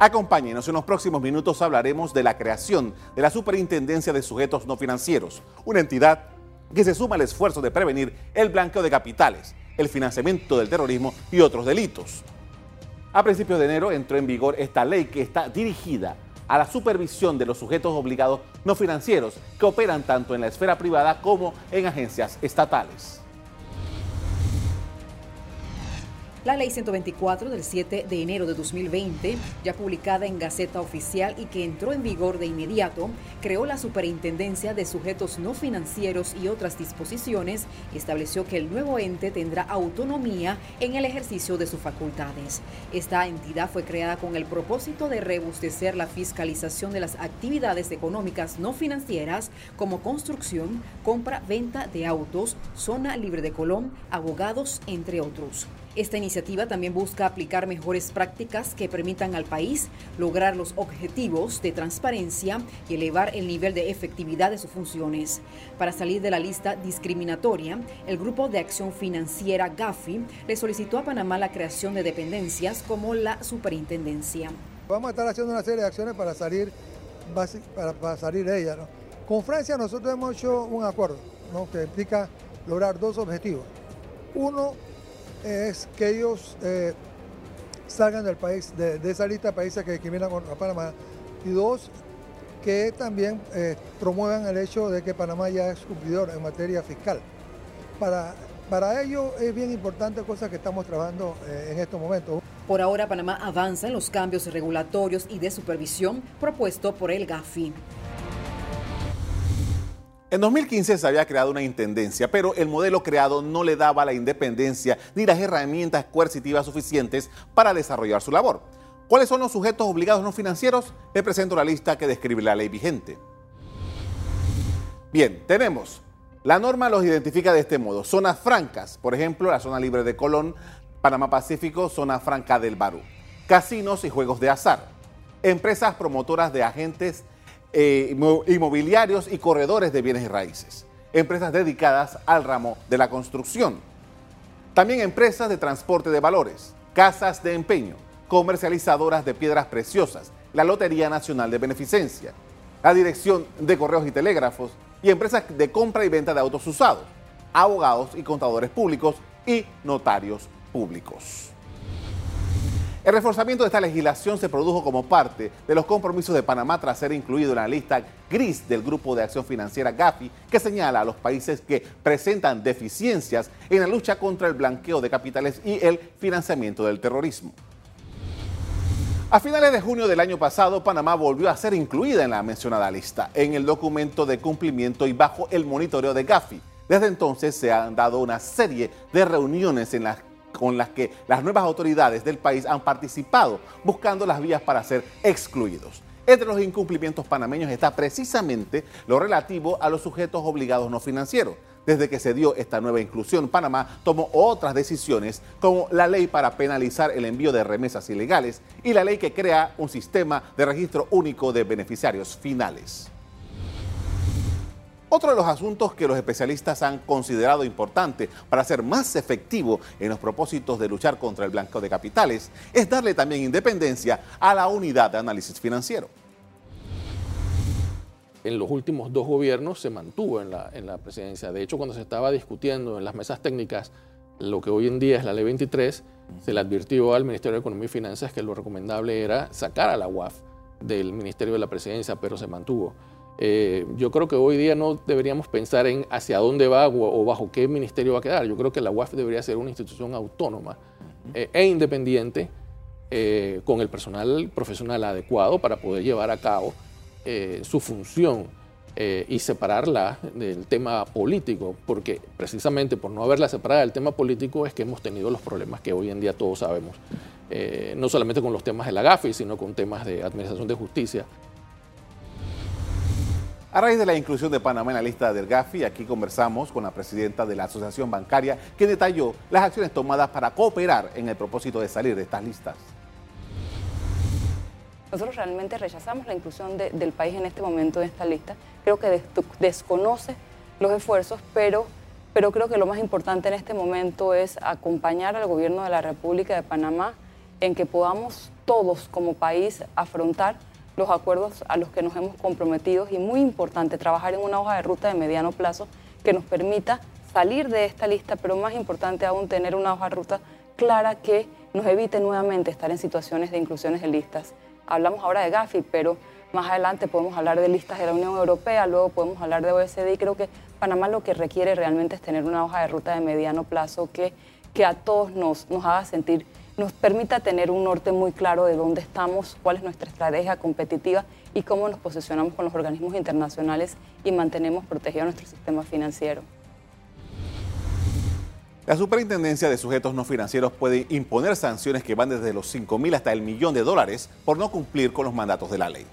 Acompáñenos, en los próximos minutos hablaremos de la creación de la Superintendencia de Sujetos No Financieros, una entidad que se suma al esfuerzo de prevenir el blanqueo de capitales, el financiamiento del terrorismo y otros delitos. A principios de enero entró en vigor esta ley que está dirigida a la supervisión de los sujetos obligados no financieros que operan tanto en la esfera privada como en agencias estatales. La Ley 124 del 7 de enero de 2020, ya publicada en Gaceta Oficial y que entró en vigor de inmediato, creó la Superintendencia de Sujetos No Financieros y otras disposiciones y estableció que el nuevo ente tendrá autonomía en el ejercicio de sus facultades. Esta entidad fue creada con el propósito de rebustecer la fiscalización de las actividades económicas no financieras como construcción, compra, venta de autos, zona libre de Colón, abogados, entre otros. Esta iniciativa también busca aplicar mejores prácticas que permitan al país lograr los objetivos de transparencia y elevar el nivel de efectividad de sus funciones. Para salir de la lista discriminatoria, el Grupo de Acción Financiera GAFI le solicitó a Panamá la creación de dependencias como la superintendencia. Vamos a estar haciendo una serie de acciones para salir, para, salir de ella. Con Francia nosotros hemos hecho un acuerdo que implica lograr dos objetivos. Uno, es que ellos eh, salgan del país, de, esa lista de países que discriminan a Panamá. Y dos, que también eh, promuevan el hecho de que Panamá ya es cumplidor en materia fiscal. Para, para ello es bien importante cosas que estamos trabajando eh, en estos momentos. Por ahora, Panamá avanza en los cambios regulatorios y de supervisión propuesto por el GAFI. En 2015 se había creado una intendencia, pero el modelo creado no le daba la independencia ni las herramientas coercitivas suficientes para desarrollar su labor. ¿Cuáles son los sujetos obligados no financieros? Le presento la lista que describe la ley vigente. Bien, tenemos. La norma los identifica de este modo. Zonas francas, por ejemplo, la zona libre de Colón, Panamá Pacífico, zona franca del Barú. Casinos y juegos de azar. Empresas promotoras de agentes eh, inmobiliarios y corredores de bienes y raíces, empresas dedicadas al ramo de la construcción, también empresas de transporte de valores, casas de empeño, comercializadoras de piedras preciosas, la Lotería Nacional de Beneficencia, la Dirección de Correos y Telégrafos y empresas de compra y venta de autos usados, abogados y contadores públicos y notarios públicos. El reforzamiento de esta legislación se produjo como parte de los compromisos de Panamá tras ser incluido en la lista gris del Grupo de Acción Financiera GAFI, que señala a los países que presentan deficiencias en la lucha contra el blanqueo de capitales y el financiamiento del terrorismo. A finales de junio del año pasado, Panamá volvió a ser incluida en la mencionada lista, en el documento de cumplimiento y bajo el monitoreo de Gafi. Desde entonces se han dado una serie de reuniones en las con las que las nuevas autoridades del país han participado, buscando las vías para ser excluidos. Entre los incumplimientos panameños está precisamente lo relativo a los sujetos obligados no financieros. Desde que se dio esta nueva inclusión, Panamá tomó otras decisiones como la ley para penalizar el envío de remesas ilegales y la ley que crea un sistema de registro único de beneficiarios finales. Otro de los asuntos que los especialistas han considerado importante para ser más efectivo en los propósitos de luchar contra el blanqueo de capitales es darle también independencia a la unidad de análisis financiero. En los últimos dos gobiernos se mantuvo en la, en la presidencia. De hecho, cuando se estaba discutiendo en las mesas técnicas lo que hoy en día es la ley 23, se le advirtió al Ministerio de Economía y Finanzas que lo recomendable era sacar a la UAF del Ministerio de la Presidencia, pero se mantuvo. Eh, yo creo que hoy día no deberíamos pensar en hacia dónde va o, bajo qué ministerio va a quedar. Yo creo que la UAF debería ser una institución autónoma eh, e independiente eh, con el personal profesional adecuado para poder llevar a cabo su función y separarla del tema político, porque precisamente por no haberla separada del tema político es que hemos tenido los problemas que hoy en día todos sabemos, no solamente con los temas de la GAFI, sino con temas de administración de justicia. A raíz de la inclusión de Panamá en la lista del GAFI, aquí conversamos con la presidenta de la Asociación Bancaria, que detalló las acciones tomadas para cooperar en el propósito de salir de estas listas. Nosotros realmente rechazamos la inclusión del país en este momento en esta lista. Creo que desconoce los esfuerzos, pero, pero creo que lo más importante en este momento es acompañar al gobierno de la República de Panamá en que podamos todos como país afrontar los acuerdos a los que nos hemos comprometido y muy importante trabajar en una hoja de ruta de mediano plazo que nos permita salir de esta lista, pero más importante aún tener una hoja de ruta clara que nos evite nuevamente estar en situaciones de inclusiones de listas. Hablamos ahora de Gafi, pero más adelante podemos hablar de listas de la Unión Europea, luego podemos hablar de OECD y creo que Panamá lo que requiere realmente es tener una hoja de ruta de mediano plazo que, que a todos nos, nos haga sentir, nos permita tener un norte muy claro de dónde estamos, cuál es nuestra estrategia competitiva y cómo nos posicionamos con los organismos internacionales y mantenemos protegido nuestro sistema financiero. La Superintendencia de Sujetos No Financieros puede imponer sanciones que van desde los 5 mil hasta el millón de dólares por no cumplir con los mandatos de la ley.